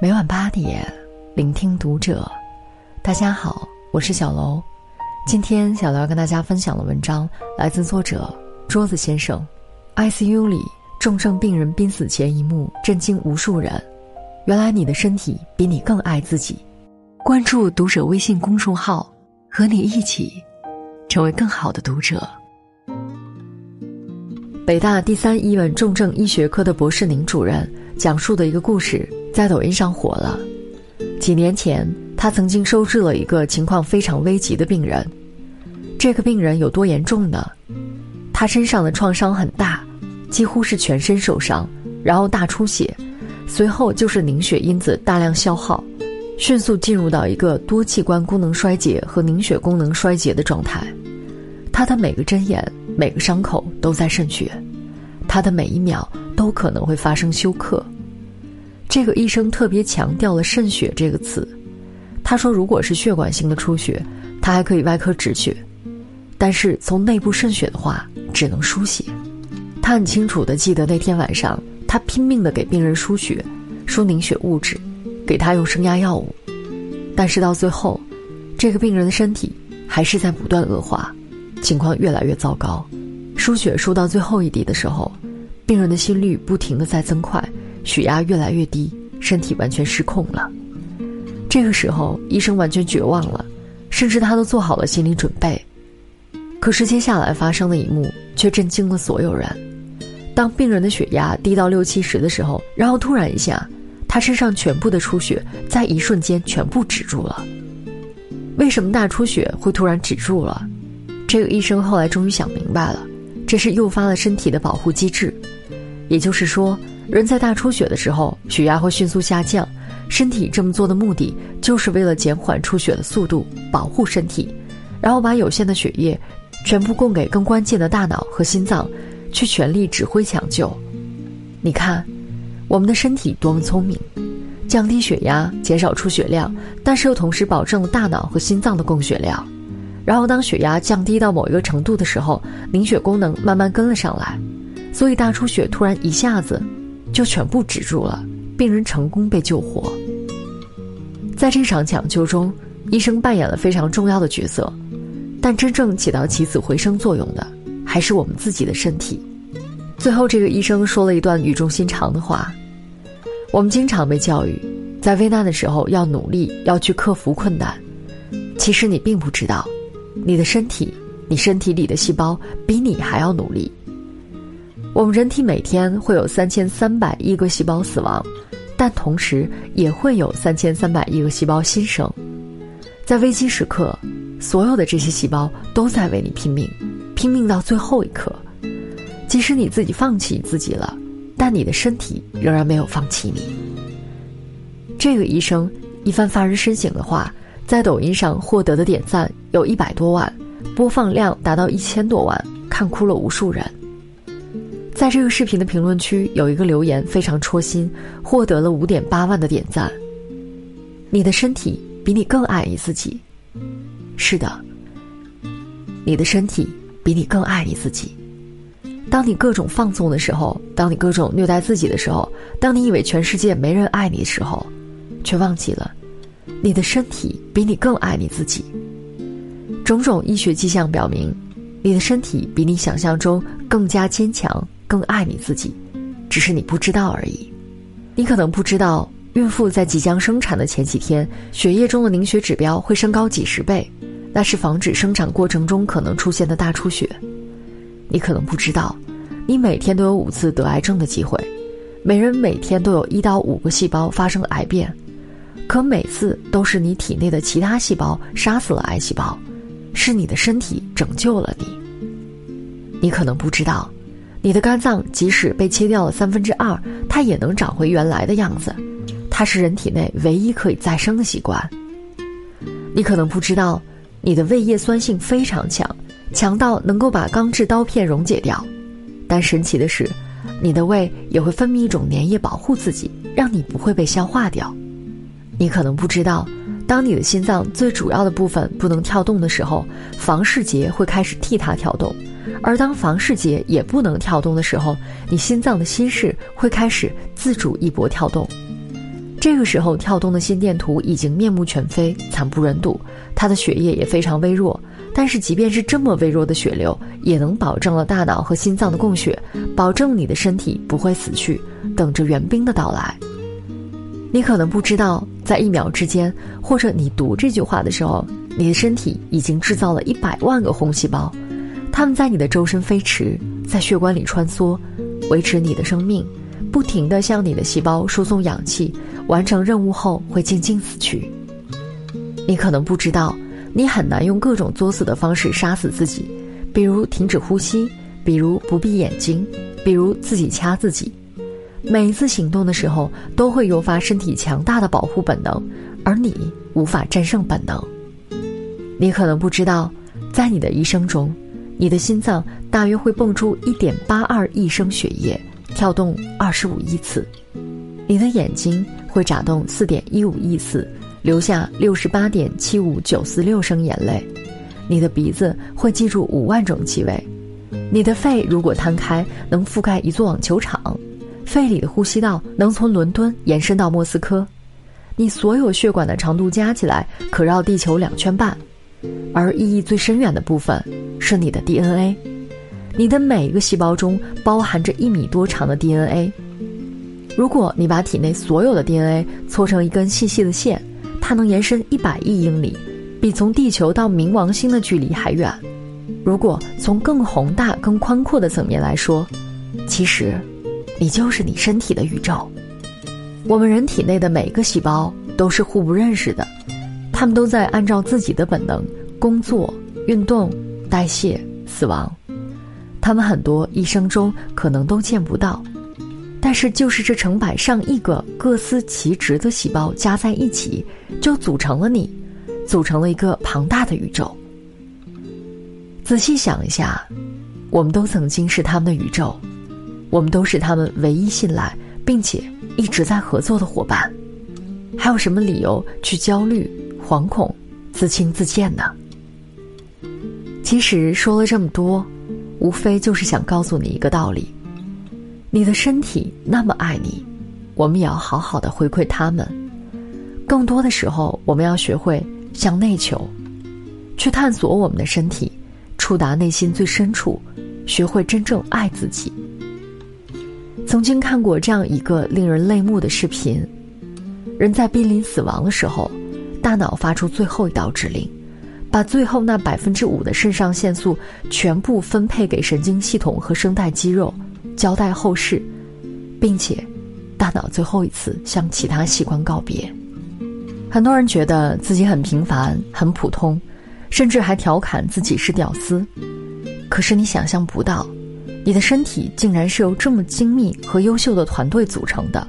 每晚八点，聆听读者。大家好，我是小楼。今天小楼要跟大家分享的文章来自作者桌子先生。ICU 里重症病人濒死前一幕震惊无数人。原来你的身体比你更爱自己。关注读者微信公众号，和你一起成为更好的读者。北大第三医院重症医学科的博士宁主任讲述的一个故事。在抖音上火了。几年前，他曾经收治了一个情况非常危急的病人。这个病人有多严重呢？他身上的创伤很大，几乎是全身受伤，然后大出血，随后就是凝血因子大量消耗，迅速进入到一个多器官功能衰竭和凝血功能衰竭的状态。他的每个针眼、每个伤口都在渗血，他的每一秒都可能会发生休克。这个医生特别强调了“渗血”这个词，他说，如果是血管性的出血，他还可以外科止血，但是从内部渗血的话，只能输血。他很清楚的记得那天晚上，他拼命的给病人输血，输凝血物质，给他用升压药物，但是到最后，这个病人的身体还是在不断恶化，情况越来越糟糕。输血输到最后一滴的时候，病人的心率不停的在增快。血压越来越低，身体完全失控了。这个时候，医生完全绝望了，甚至他都做好了心理准备。可是接下来发生的一幕却震惊了所有人。当病人的血压低到六七十的时候，然后突然一下，他身上全部的出血在一瞬间全部止住了。为什么大出血会突然止住了？这个医生后来终于想明白了，这是诱发了身体的保护机制，也就是说。人在大出血的时候，血压会迅速下降。身体这么做的目的，就是为了减缓出血的速度，保护身体，然后把有限的血液全部供给更关键的大脑和心脏，去全力指挥抢救。你看，我们的身体多么聪明，降低血压，减少出血量，但是又同时保证了大脑和心脏的供血量。然后当血压降低到某一个程度的时候，凝血功能慢慢跟了上来，所以大出血突然一下子。就全部止住了，病人成功被救活。在这场抢救中，医生扮演了非常重要的角色，但真正起到起死回生作用的，还是我们自己的身体。最后，这个医生说了一段语重心长的话：我们经常被教育，在危难的时候要努力，要去克服困难。其实你并不知道，你的身体，你身体里的细胞比你还要努力。我们人体每天会有三千三百亿个细胞死亡，但同时也会有三千三百亿个细胞新生。在危机时刻，所有的这些细胞都在为你拼命，拼命到最后一刻。即使你自己放弃自己了，但你的身体仍然没有放弃你。这个医生一番发人深省的话，在抖音上获得的点赞有一百多万，播放量达到一千多万，看哭了无数人。在这个视频的评论区有一个留言非常戳心，获得了五点八万的点赞。你的身体比你更爱你自己，是的，你的身体比你更爱你自己。当你各种放纵的时候，当你各种虐待自己的时候，当你以为全世界没人爱你的时候，却忘记了，你的身体比你更爱你自己。种种医学迹象表明，你的身体比你想象中更加坚强。更爱你自己，只是你不知道而已。你可能不知道，孕妇在即将生产的前几天，血液中的凝血指标会升高几十倍，那是防止生产过程中可能出现的大出血。你可能不知道，你每天都有五次得癌症的机会，每人每天都有一到五个细胞发生癌变，可每次都是你体内的其他细胞杀死了癌细胞，是你的身体拯救了你。你可能不知道。你的肝脏即使被切掉了三分之二，它也能长回原来的样子。它是人体内唯一可以再生的器官。你可能不知道，你的胃液酸性非常强，强到能够把钢制刀片溶解掉。但神奇的是，你的胃也会分泌一种粘液保护自己，让你不会被消化掉。你可能不知道，当你的心脏最主要的部分不能跳动的时候，房室结会开始替它跳动。而当房室结也不能跳动的时候，你心脏的心室会开始自主一搏跳动。这个时候跳动的心电图已经面目全非、惨不忍睹，他的血液也非常微弱。但是，即便是这么微弱的血流，也能保证了大脑和心脏的供血，保证你的身体不会死去，等着援兵的到来。你可能不知道，在一秒之间，或者你读这句话的时候，你的身体已经制造了一百万个红细胞，它们在你的周身飞驰，在血管里穿梭，维持你的生命，不停地向你的细胞输送氧气。完成任务后会静静死去。你可能不知道，你很难用各种作死的方式杀死自己，比如停止呼吸，比如不闭眼睛，比如自己掐自己。每一次行动的时候，都会诱发身体强大的保护本能，而你无法战胜本能。你可能不知道，在你的一生中，你的心脏大约会蹦出一点八二亿升血液，跳动二十五亿次。你的眼睛会眨动四点一五亿次，流下六十八点七五九四六升眼泪。你的鼻子会记住五万种气味。你的肺如果摊开，能覆盖一座网球场。肺里的呼吸道能从伦敦延伸到莫斯科，你所有血管的长度加起来可绕地球两圈半，而意义最深远的部分是你的 DNA，你的每一个细胞中包含着一米多长的 DNA。如果你把体内所有的 DNA 搓成一根细细的线，它能延伸一百亿英里，比从地球到冥王星的距离还远。如果从更宏大、更宽阔的层面来说，其实。你就是你身体的宇宙。我们人体内的每个细胞都是互不认识的，他们都在按照自己的本能工作、运动、代谢、死亡。他们很多一生中可能都见不到，但是就是这成百上亿个各司其职的细胞加在一起，就组成了你，组成了一个庞大的宇宙。仔细想一下，我们都曾经是他们的宇宙。我们都是他们唯一信赖并且一直在合作的伙伴，还有什么理由去焦虑、惶恐、自轻自贱呢？其实说了这么多，无非就是想告诉你一个道理：你的身体那么爱你，我们也要好好的回馈他们。更多的时候，我们要学会向内求，去探索我们的身体，触达内心最深处，学会真正爱自己。曾经看过这样一个令人泪目的视频：人在濒临死亡的时候，大脑发出最后一道指令，把最后那百分之五的肾上腺素全部分配给神经系统和声带肌肉，交代后事，并且，大脑最后一次向其他器官告别。很多人觉得自己很平凡、很普通，甚至还调侃自己是屌丝。可是你想象不到。你的身体竟然是由这么精密和优秀的团队组成的，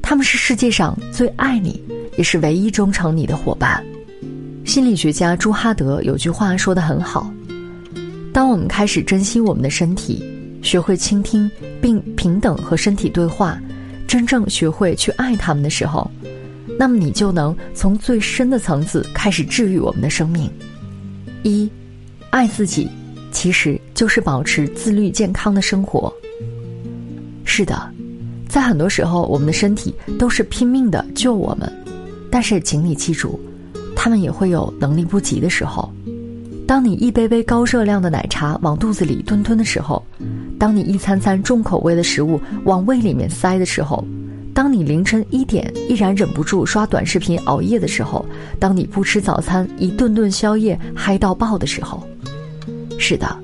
他们是世界上最爱你，也是唯一忠诚你的伙伴。心理学家朱哈德有句话说得很好：当我们开始珍惜我们的身体，学会倾听并平等和身体对话，真正学会去爱他们的时候，那么你就能从最深的层次开始治愈我们的生命。一，爱自己。其实就是保持自律健康的生活。是的，在很多时候，我们的身体都是拼命的救我们，但是请你记住，他们也会有能力不及的时候。当你一杯杯高热量的奶茶往肚子里吞吞的时候，当你一餐餐重口味的食物往胃里面塞的时候，当你凌晨一点依然忍不住刷短视频熬夜的时候，当你不吃早餐一顿顿宵夜嗨到爆的时候。是的，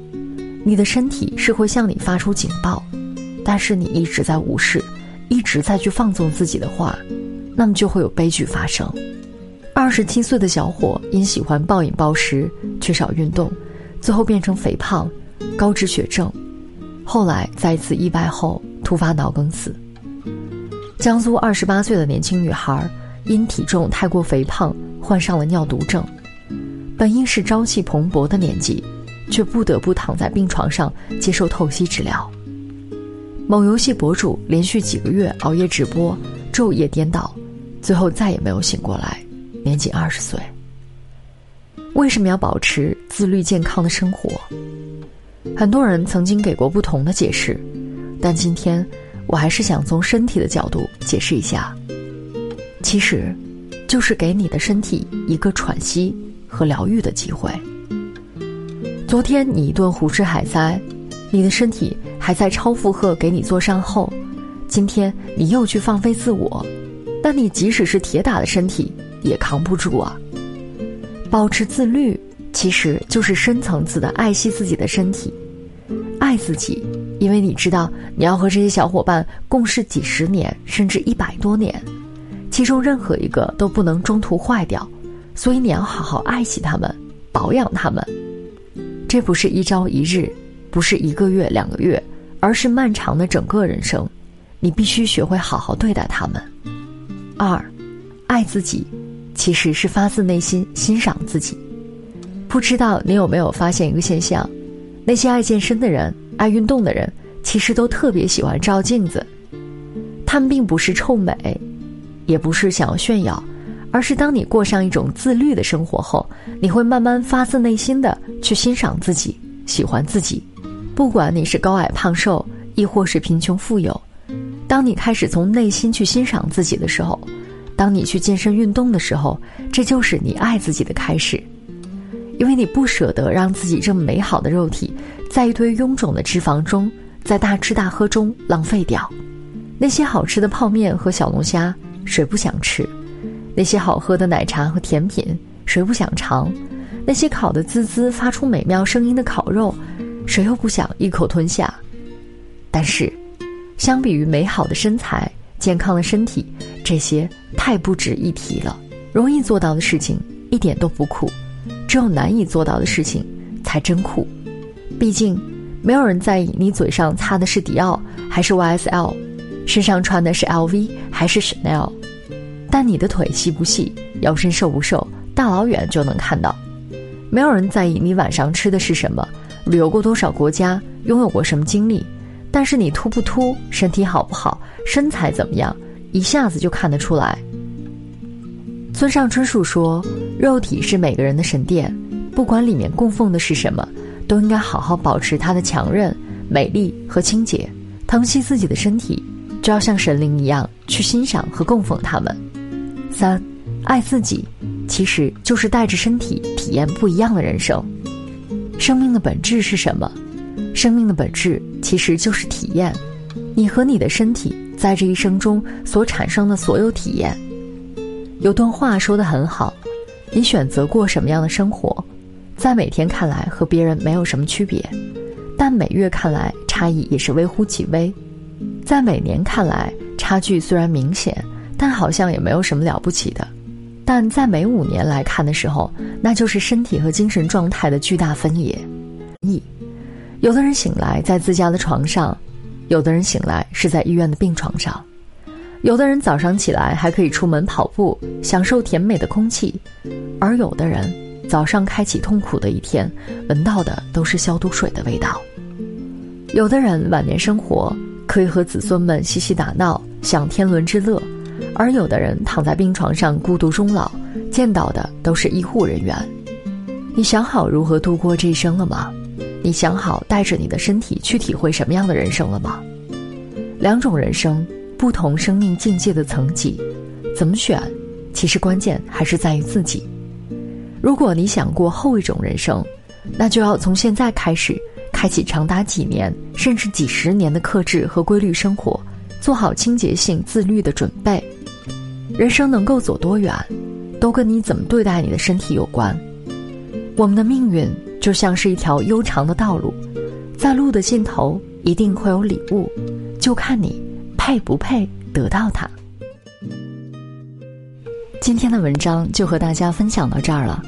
你的身体是会向你发出警报，但是你一直在无视，一直在去放纵自己的话，那么就会有悲剧发生。二十七岁的小伙因喜欢暴饮暴食、缺少运动，最后变成肥胖、高脂血症，后来在一次意外后突发脑梗死。江苏二十八岁的年轻女孩因体重太过肥胖，患上了尿毒症，本应是朝气蓬勃的年纪。却不得不躺在病床上接受透析治疗。某游戏博主连续几个月熬夜直播，昼夜颠倒，最后再也没有醒过来，年仅二十岁。为什么要保持自律健康的生活？很多人曾经给过不同的解释，但今天我还是想从身体的角度解释一下。其实，就是给你的身体一个喘息和疗愈的机会。昨天你一顿胡吃海塞，你的身体还在超负荷给你做善后，今天你又去放飞自我，那你即使是铁打的身体也扛不住啊。保持自律，其实就是深层次的爱惜自己的身体，爱自己，因为你知道你要和这些小伙伴共事几十年，甚至一百多年，其中任何一个都不能中途坏掉，所以你要好好爱惜他们，保养他们。这不是一朝一日，不是一个月两个月，而是漫长的整个人生，你必须学会好好对待他们。二，爱自己。其实是发自内心欣赏自己。不知道你有没有发现一个现象：那些爱健身的人、爱运动的人，其实都特别喜欢照镜子。他们并不是臭美，也不是想要炫耀，而是当你过上一种自律的生活后，你会慢慢发自内心的去欣赏自己、喜欢自己。不管你是高矮胖瘦，亦或是贫穷富有，当你开始从内心去欣赏自己的时候。当你去健身运动的时候，这就是你爱自己的开始，因为你不舍得让自己这么美好的肉体，在一堆臃肿的脂肪中，在大吃大喝中浪费掉。那些好吃的泡面和小龙虾，谁不想吃？那些好喝的奶茶和甜品，谁不想尝？那些烤得滋滋、发出美妙声音的烤肉，谁又不想一口吞下？但是，相比于美好的身材、健康的身体。这些太不值一提了。容易做到的事情一点都不酷，只有难以做到的事情才真酷。毕竟，没有人在意你嘴上擦的是迪奥还是 YSL，身上穿的是 LV 还是 Chanel。但你的腿细不细，腰身瘦不瘦，大老远就能看到。没有人在意你晚上吃的是什么，旅游过多少国家，拥有过什么经历。但是你秃不秃，身体好不好，身材怎么样？一下子就看得出来。村上春树说：“肉体是每个人的神殿，不管里面供奉的是什么，都应该好好保持它的强韧、美丽和清洁。疼惜自己的身体，就要像神灵一样去欣赏和供奉他们。”三，爱自己，其实就是带着身体体验不一样的人生。生命的本质是什么？生命的本质其实就是体验。你和你的身体。在这一生中所产生的所有体验，有段话说的很好：你选择过什么样的生活，在每天看来和别人没有什么区别，但每月看来差异也是微乎其微；在每年看来差距虽然明显，但好像也没有什么了不起的；但在每五年来看的时候，那就是身体和精神状态的巨大分野。一，有的人醒来在自家的床上。有的人醒来是在医院的病床上，有的人早上起来还可以出门跑步，享受甜美的空气，而有的人早上开启痛苦的一天，闻到的都是消毒水的味道。有的人晚年生活可以和子孙们嬉戏打闹，享天伦之乐，而有的人躺在病床上孤独终老，见到的都是医护人员。你想好如何度过这一生了吗？你想好带着你的身体去体会什么样的人生了吗？两种人生，不同生命境界的层级，怎么选？其实关键还是在于自己。如果你想过后一种人生，那就要从现在开始，开启长达几年甚至几十年的克制和规律生活，做好清洁性自律的准备。人生能够走多远，都跟你怎么对待你的身体有关。我们的命运。就像是一条悠长的道路，在路的尽头一定会有礼物，就看你配不配得到它。今天的文章就和大家分享到这儿了。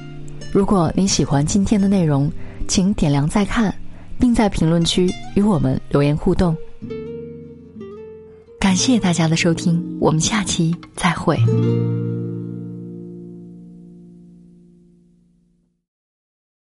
如果你喜欢今天的内容，请点亮再看，并在评论区与我们留言互动。感谢大家的收听，我们下期再会。